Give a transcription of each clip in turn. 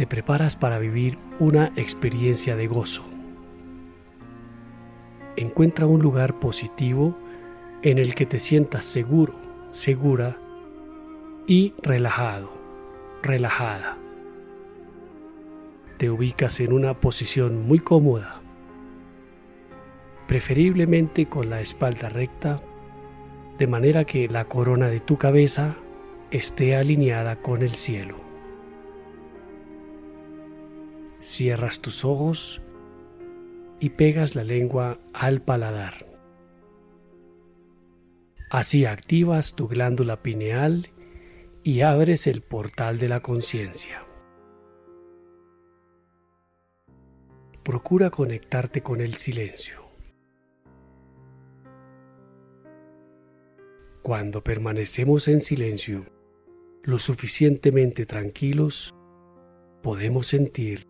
te preparas para vivir una experiencia de gozo. Encuentra un lugar positivo en el que te sientas seguro, segura y relajado, relajada. Te ubicas en una posición muy cómoda, preferiblemente con la espalda recta, de manera que la corona de tu cabeza esté alineada con el cielo. Cierras tus ojos y pegas la lengua al paladar. Así activas tu glándula pineal y abres el portal de la conciencia. Procura conectarte con el silencio. Cuando permanecemos en silencio, lo suficientemente tranquilos, podemos sentir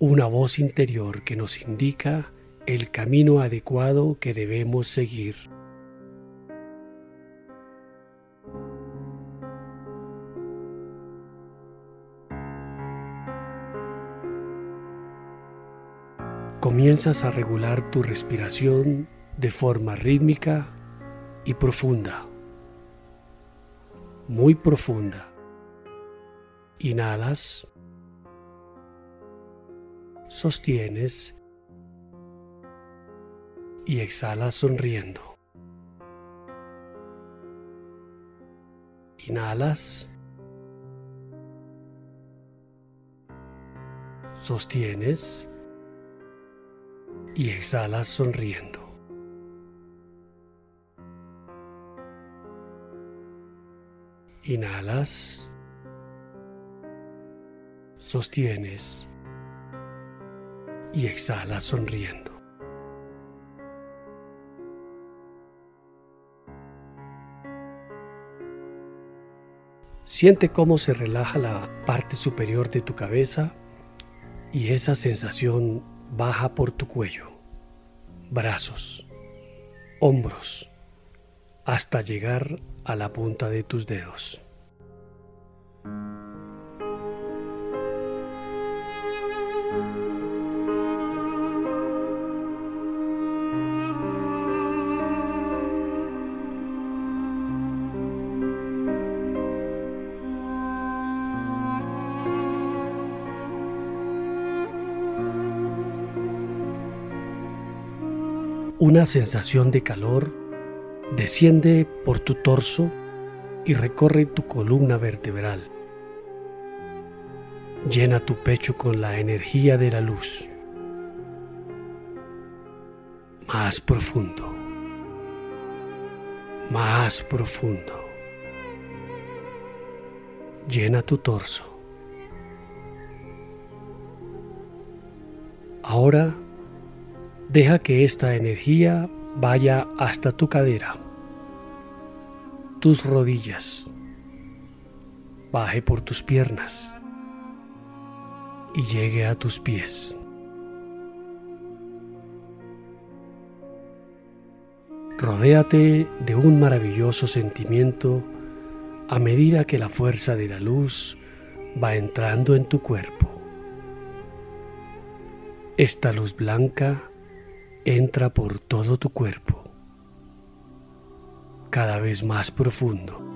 una voz interior que nos indica el camino adecuado que debemos seguir. Comienzas a regular tu respiración de forma rítmica y profunda muy profunda. Inhalas, sostienes y exhalas sonriendo. Inhalas, sostienes y exhalas sonriendo. Inhalas, sostienes y exhalas sonriendo. Siente cómo se relaja la parte superior de tu cabeza y esa sensación baja por tu cuello, brazos, hombros, hasta llegar a la punta de tus dedos. Una sensación de calor desciende por tu torso y recorre tu columna vertebral. Llena tu pecho con la energía de la luz. Más profundo. Más profundo. Llena tu torso. Ahora deja que esta energía vaya hasta tu cadera, tus rodillas, baje por tus piernas y llegue a tus pies. Rodéate de un maravilloso sentimiento a medida que la fuerza de la luz va entrando en tu cuerpo. Esta luz blanca entra por todo tu cuerpo, cada vez más profundo.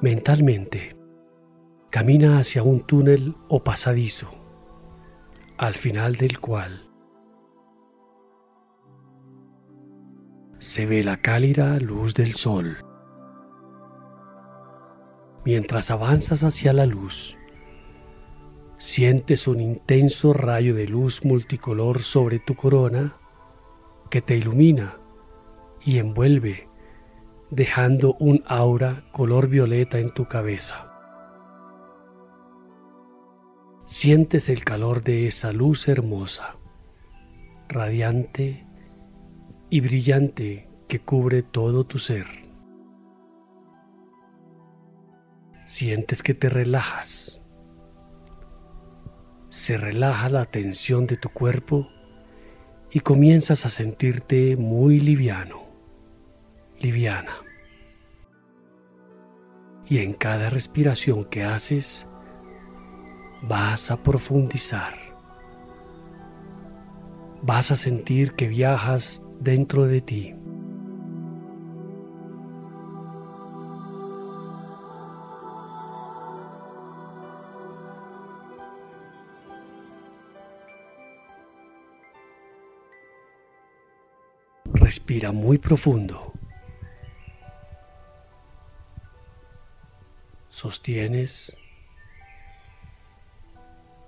Mentalmente, camina hacia un túnel o pasadizo, al final del cual se ve la cálida luz del sol. Mientras avanzas hacia la luz, sientes un intenso rayo de luz multicolor sobre tu corona que te ilumina y envuelve, dejando un aura color violeta en tu cabeza. Sientes el calor de esa luz hermosa, radiante y brillante que cubre todo tu ser. Sientes que te relajas. se relaja la tensión de tu cuerpo y comienzas a sentirte muy liviano, liviana. Y en cada respiración que haces, vas a profundizar. Vas a sentir que viajas dentro de ti. Respira muy profundo. Sostienes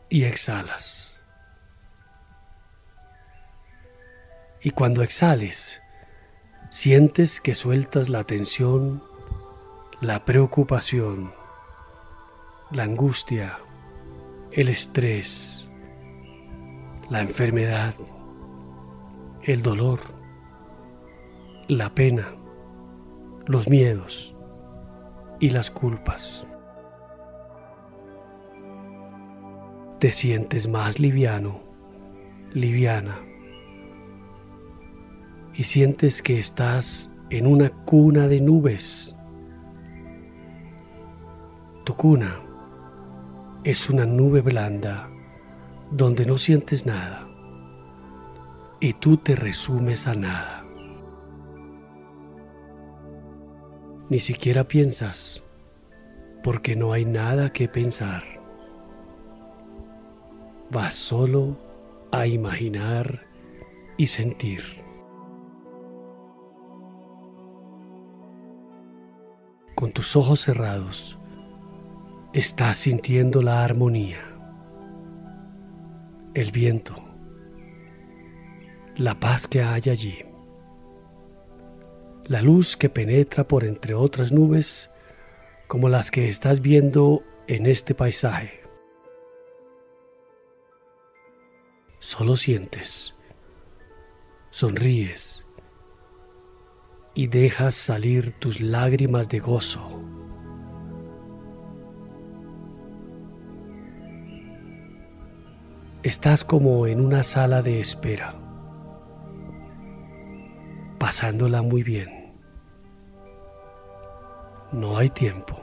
y exhalas. Y cuando exhales, sientes que sueltas la tensión, la preocupación, la angustia, el estrés, la enfermedad, el dolor la pena, los miedos y las culpas. Te sientes más liviano, liviana, y sientes que estás en una cuna de nubes. Tu cuna es una nube blanda donde no sientes nada y tú te resumes a nada. Ni siquiera piensas porque no hay nada que pensar. Vas solo a imaginar y sentir. Con tus ojos cerrados, estás sintiendo la armonía, el viento, la paz que hay allí la luz que penetra por entre otras nubes como las que estás viendo en este paisaje. Solo sientes, sonríes y dejas salir tus lágrimas de gozo. Estás como en una sala de espera pasándola muy bien. No hay tiempo,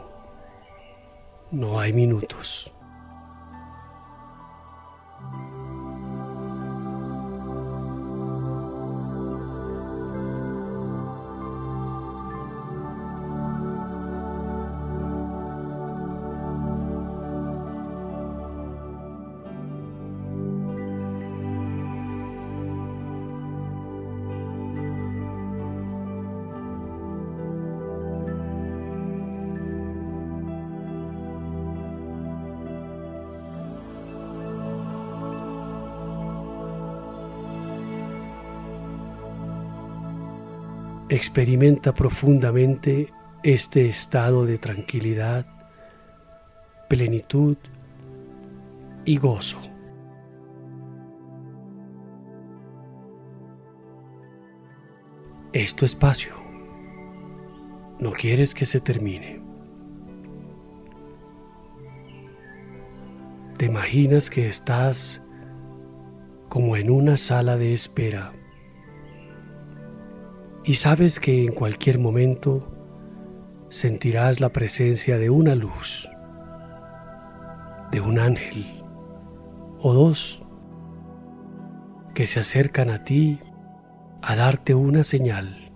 no hay minutos. Experimenta profundamente este estado de tranquilidad, plenitud y gozo. Es tu espacio. No quieres que se termine. Te imaginas que estás como en una sala de espera y sabes que en cualquier momento sentirás la presencia de una luz, de un ángel o dos que se acercan a ti a darte una señal,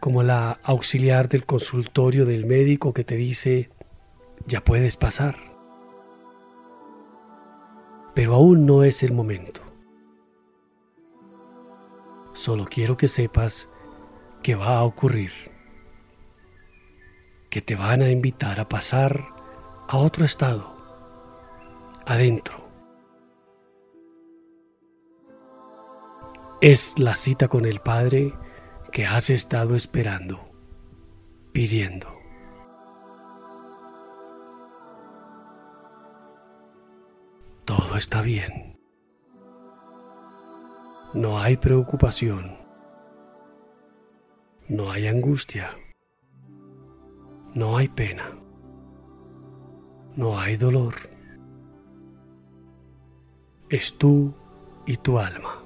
como la auxiliar del consultorio del médico que te dice, ya puedes pasar, pero aún no es el momento. Solo quiero que sepas que va a ocurrir, que te van a invitar a pasar a otro estado, adentro. Es la cita con el Padre que has estado esperando, pidiendo. Todo está bien. No hay preocupación. No hay angustia. No hay pena. no hay dolor. Es tú y tu alma.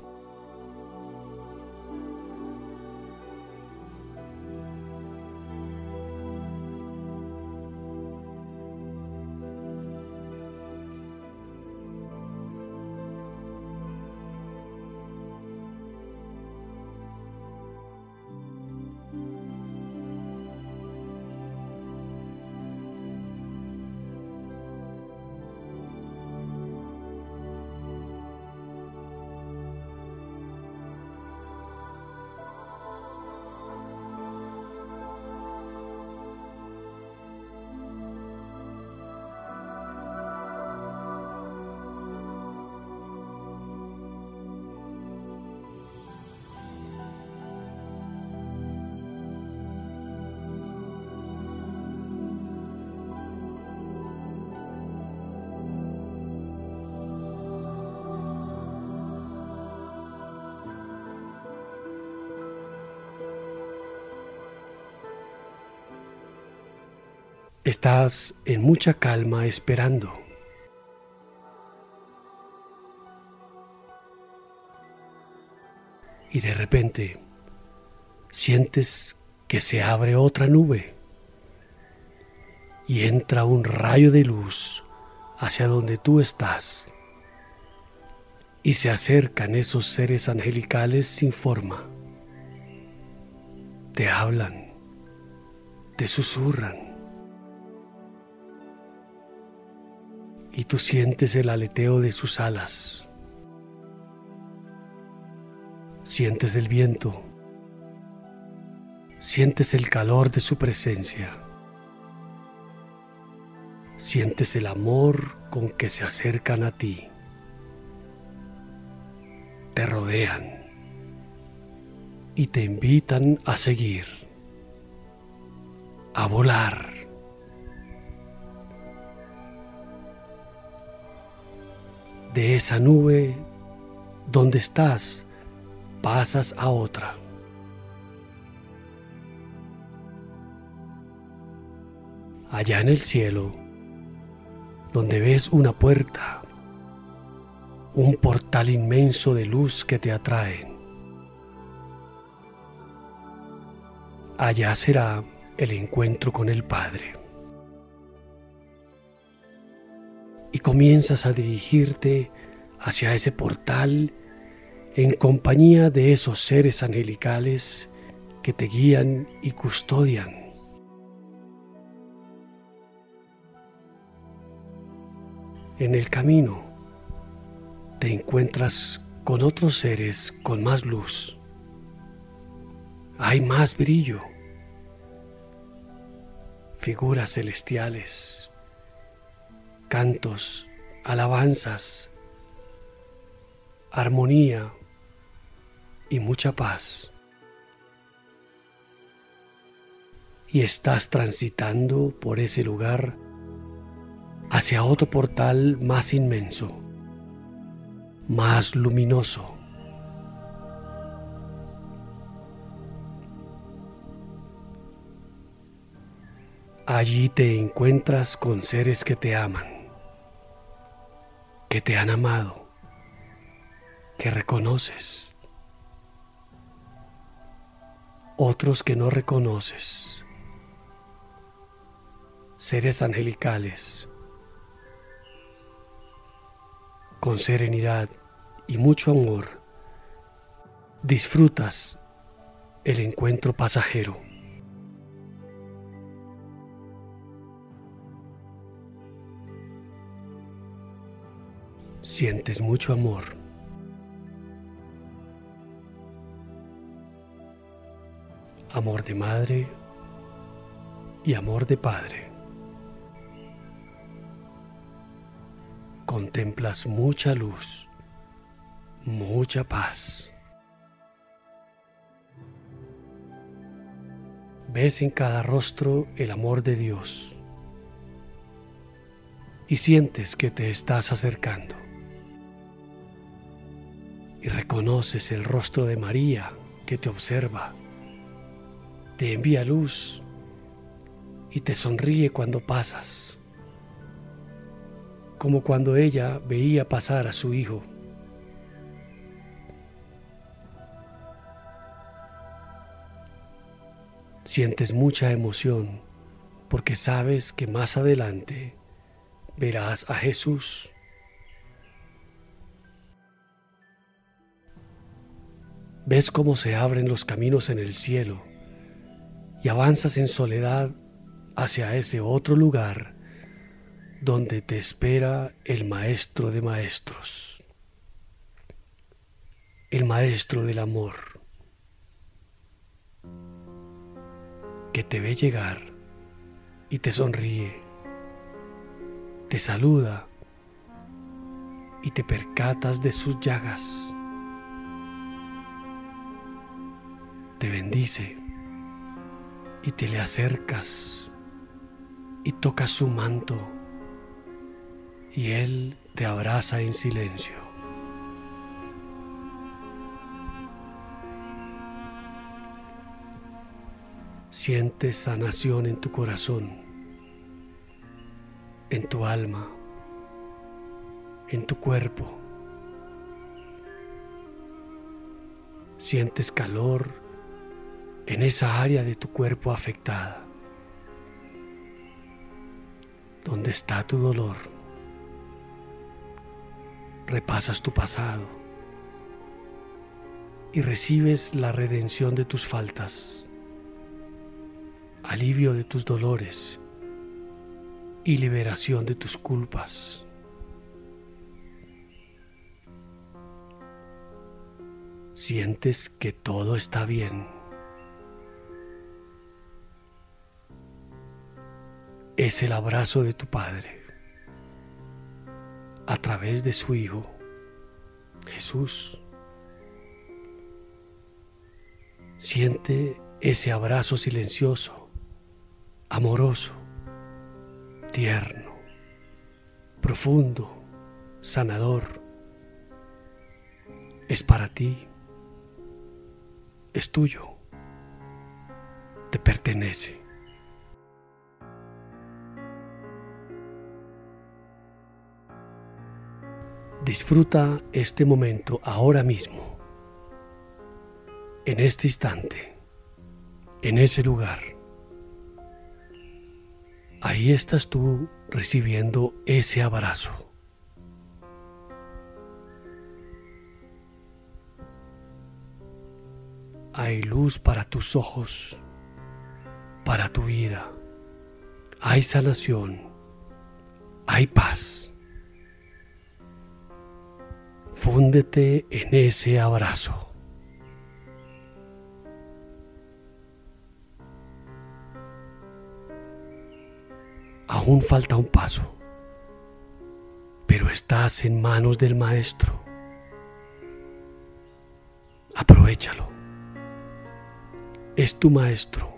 Estás en mucha calma esperando. Y de repente sientes que se abre otra nube y entra un rayo de luz hacia donde tú estás. Y se acercan esos seres angelicales sin forma. Te hablan, te susurran y tú sientes el aleteo de sus alas. Sientes el viento. Sientes el calor de su presencia. Sientes el amor con que se acercan a ti. Te rodean y te invitan a seguir, a volar de esa nube donde estás, pasas a otra. Allá en el cielo, donde ves una puerta, un portal inmenso de luz que te atrae. Allá será el encuentro con el Padre. Comienzas a dirigirte hacia ese portal en compañía de esos seres angelicales que te guían y custodian. En el camino te encuentras con otros seres con más luz. Hay más brillo. Figuras celestiales cantos, alabanzas, armonía y mucha paz. Y estás transitando por ese lugar hacia otro portal más inmenso, más luminoso. Allí te encuentras con seres que te aman que te han amado, que reconoces, otros que no reconoces, seres angelicales, con serenidad y mucho amor, disfrutas el encuentro pasajero. Sientes mucho amor. Amor de madre y amor de padre. Contemplas mucha luz, mucha paz. Ves en cada rostro el amor de Dios y sientes que te estás acercando y reconoces el rostro de María que te observa, te envía luz y te sonríe cuando pasas. como cuando ella veía pasar a su hijo. Sientes mucha emoción porque sabes que más adelante verás a Jesús. Ves cómo se abren los caminos en el cielo y avanzas en soledad hacia ese otro lugar donde te espera el Maestro de Maestros, el Maestro del Amor, que te ve llegar y te sonríe, te saluda y te percatas de sus llagas, te bendice y te le acercas y tocas su manto y él te abraza en silencio. Sientes sanación en tu corazón, en tu alma, en tu cuerpo. Sientes calor en esa área de tu cuerpo afectada, donde está tu dolor. Repasas tu pasado y recibes la redención de tus faltas, alivio de tus dolores y liberación de tus culpas. Sientes que todo está bien. Es el abrazo de tu Padre a través de su Hijo, Jesús. Siente ese abrazo silencioso, amoroso, tierno, profundo, sanador. Es para ti, es tuyo, te pertenece. Disfruta este momento ahora mismo, en este instante, en ese lugar. Ahí estás tú recibiendo ese abrazo. Hay luz para tus ojos, para tu vida. Hay sanación, hay paz. Fúndete en ese abrazo. Aún falta un paso, pero estás en manos del Maestro. Aprovechalo. Es tu Maestro,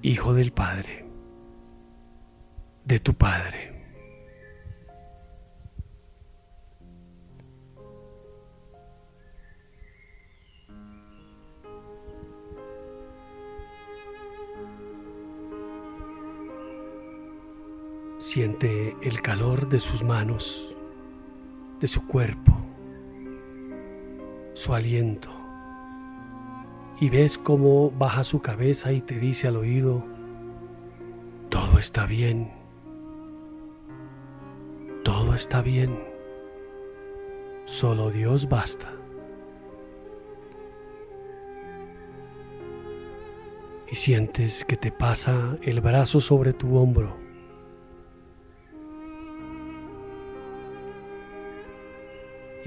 Hijo del Padre, de tu Padre. Siente el calor de sus manos, de su cuerpo, su aliento. Y ves cómo baja su cabeza y te dice al oído, todo está bien, todo está bien, solo Dios basta. Y sientes que te pasa el brazo sobre tu hombro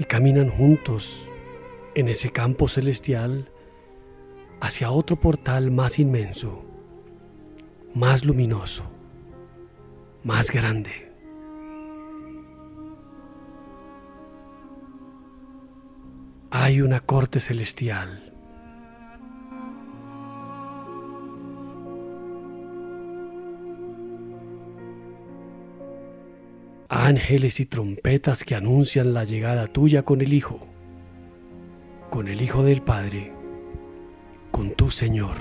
caminan juntos en ese campo celestial hacia otro portal más inmenso, más luminoso, más grande. Hay una corte celestial ángeles y trompetas que anuncian la llegada tuya con el Hijo, con el Hijo del Padre, con tu Señor.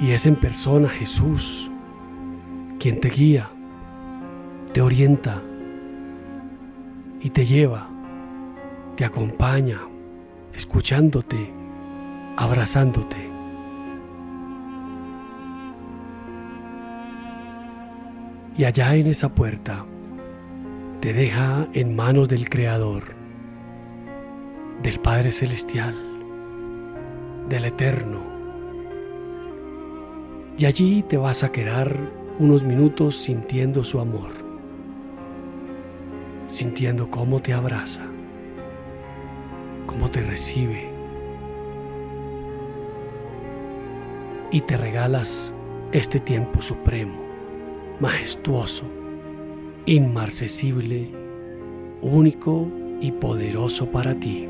Y es en persona Jesús quien te guía, te orienta y te lleva, te acompaña, escuchándote, abrazándote. Y allá en esa puerta te deja en manos del Creador, del Padre Celestial, del Eterno. Y allí te vas a quedar unos minutos sintiendo su amor, sintiendo cómo te abraza, cómo te recibe. Y te regalas este tiempo supremo, majestuoso, inmarcesible, único y poderoso para ti.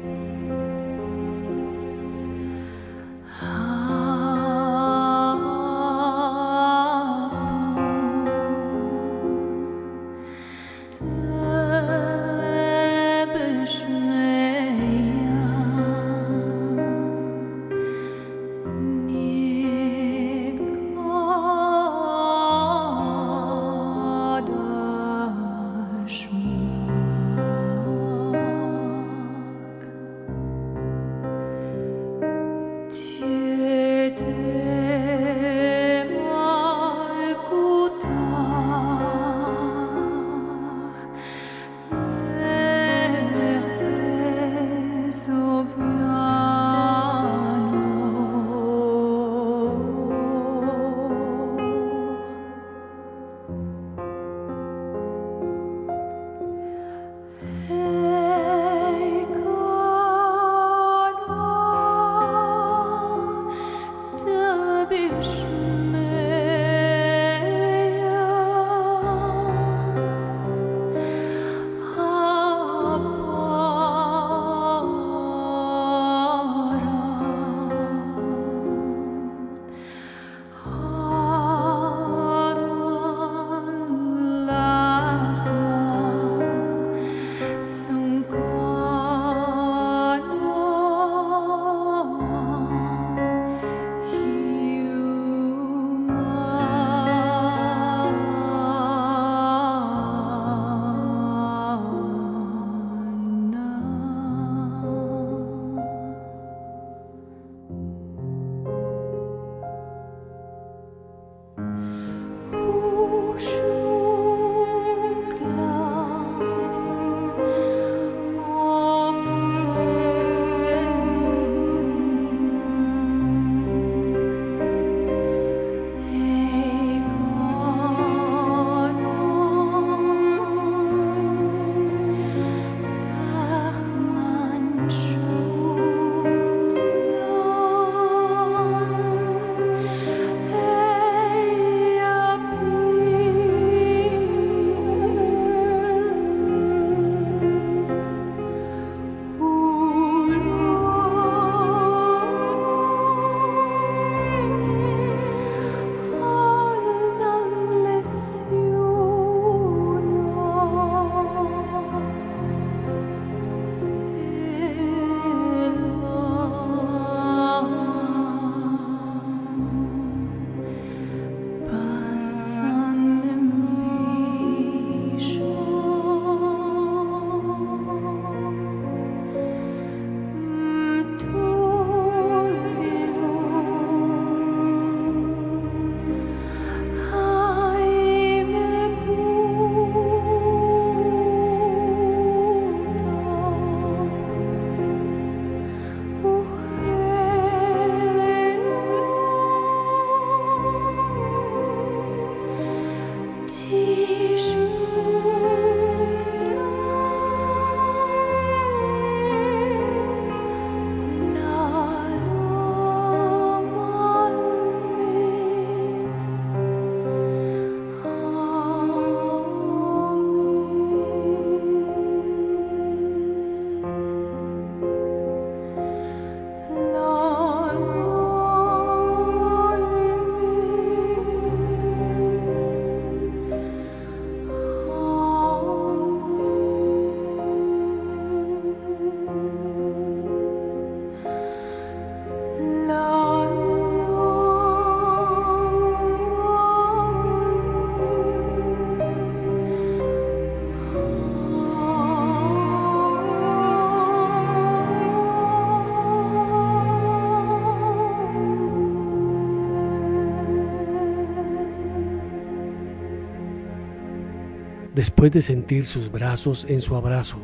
Después de sentir sus brazos en su abrazo,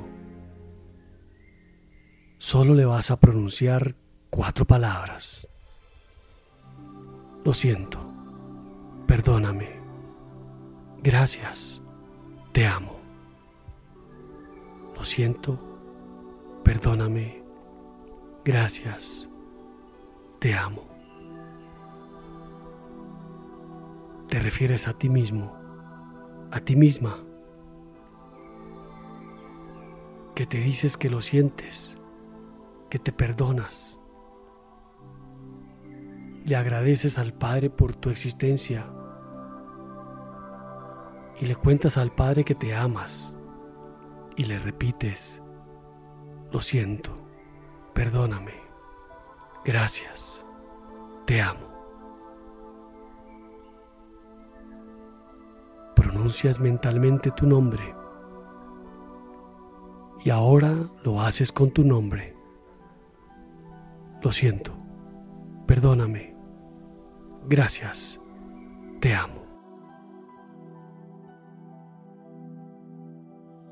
solo le vas a pronunciar cuatro palabras. Lo siento, perdóname, gracias, te amo. Lo siento, perdóname, gracias, te amo. Te refieres a ti mismo, a ti misma, que te dices que lo sientes, que te perdonas. Le agradeces al Padre por tu existencia y le cuentas al Padre que te amas y le repites, lo siento, perdóname, gracias, te amo. Pronuncias mentalmente tu nombre y ahora lo haces con tu nombre. Lo siento, perdóname, gracias, te amo.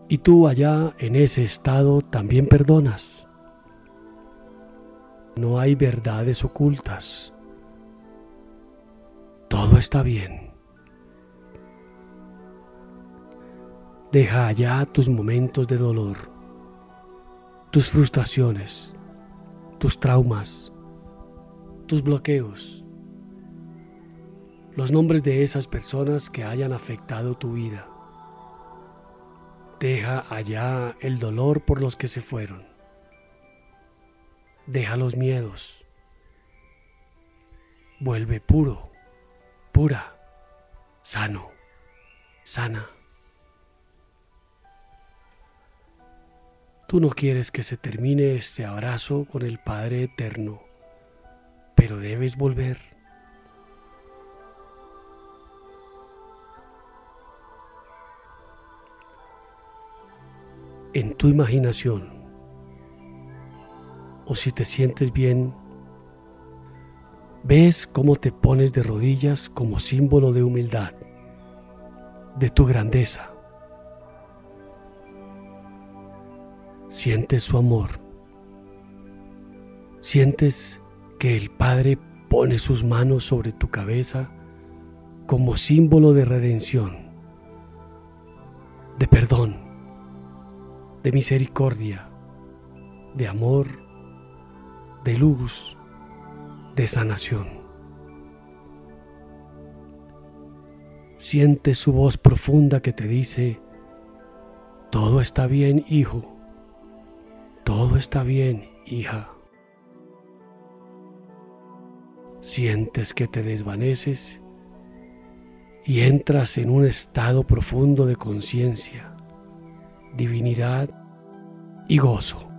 Y tú allá en ese estado también perdonas. No hay verdades ocultas. Todo está bien. Deja allá tus momentos de dolor, tus frustraciones, tus traumas, tus bloqueos, los nombres de esas personas que hayan afectado tu vida. Deja allá el dolor por los que se fueron. Deja los miedos. Vuelve puro, pura, sano, sana. Tú no quieres que se termine este abrazo con el Padre Eterno, pero debes volver. en tu imaginación o si te sientes bien, ves cómo te pones de rodillas como símbolo de humildad, de tu grandeza. Sientes su amor. Sientes que el Padre pone sus manos sobre tu cabeza como símbolo de redención, de perdón de misericordia, de amor, de luz, de sanación. Siente su voz profunda que te dice, todo está bien, hijo, todo está bien, hija. Sientes que te desvaneces y entras en un estado profundo de conciencia divinidad y gozo.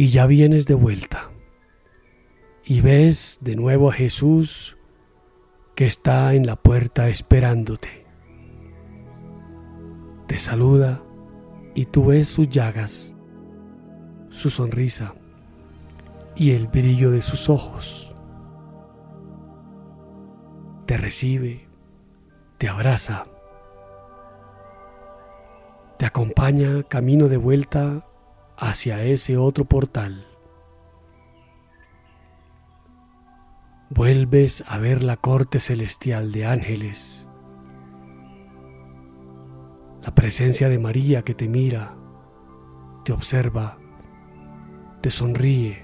Y ya vienes de vuelta y ves de nuevo a Jesús que está en la puerta esperándote. Te saluda y tú ves sus llagas su sonrisa y el brillo de sus ojos. Te recibe, te abraza, te acompaña camino de vuelta hacia ese otro portal. Vuelves a ver la corte celestial de ángeles, la presencia de María que te mira, te observa te sonríe,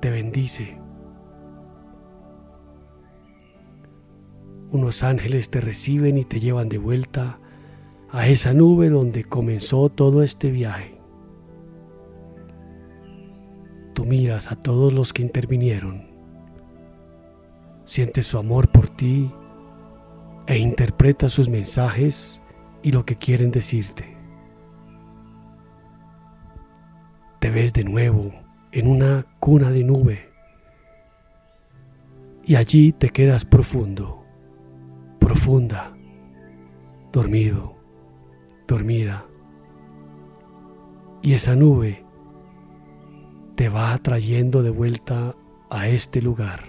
te bendice. Unos ángeles te reciben y te llevan de vuelta a esa nube donde comenzó todo este viaje. Tú miras a todos los que intervinieron, sientes su amor por ti e interpretas sus mensajes y lo que quieren decirte. te ves de nuevo en una cuna de nube y allí te quedas profundo, profunda, dormido, dormida, Y esa nube te va atrayendo de vuelta a este lugar.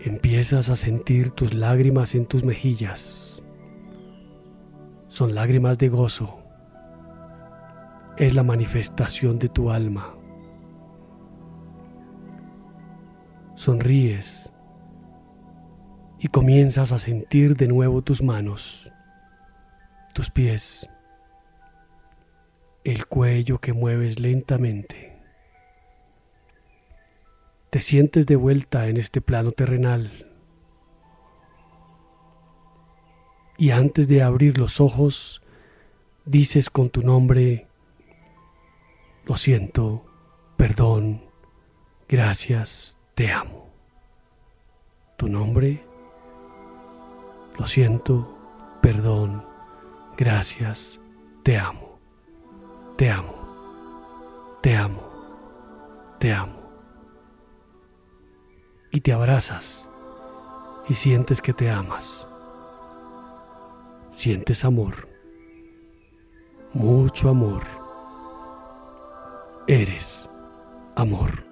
Empiezas a sentir tus lágrimas en tus mejillas. Son lágrimas de gozo. Es la manifestación de tu alma. Sonríes y comienzas a sentir de nuevo tus manos, tus pies, el cuello que mueves lentamente. Te sientes de vuelta en este plano terrenal. Y antes de abrir los ojos, dices con tu nombre, lo siento, perdón, gracias, te amo. Tu nombre, lo siento, perdón, gracias, te amo, te amo, te amo, te amo. Y te abrazas. Y sientes que te amas. Sientes amor, mucho amor. Eres amor.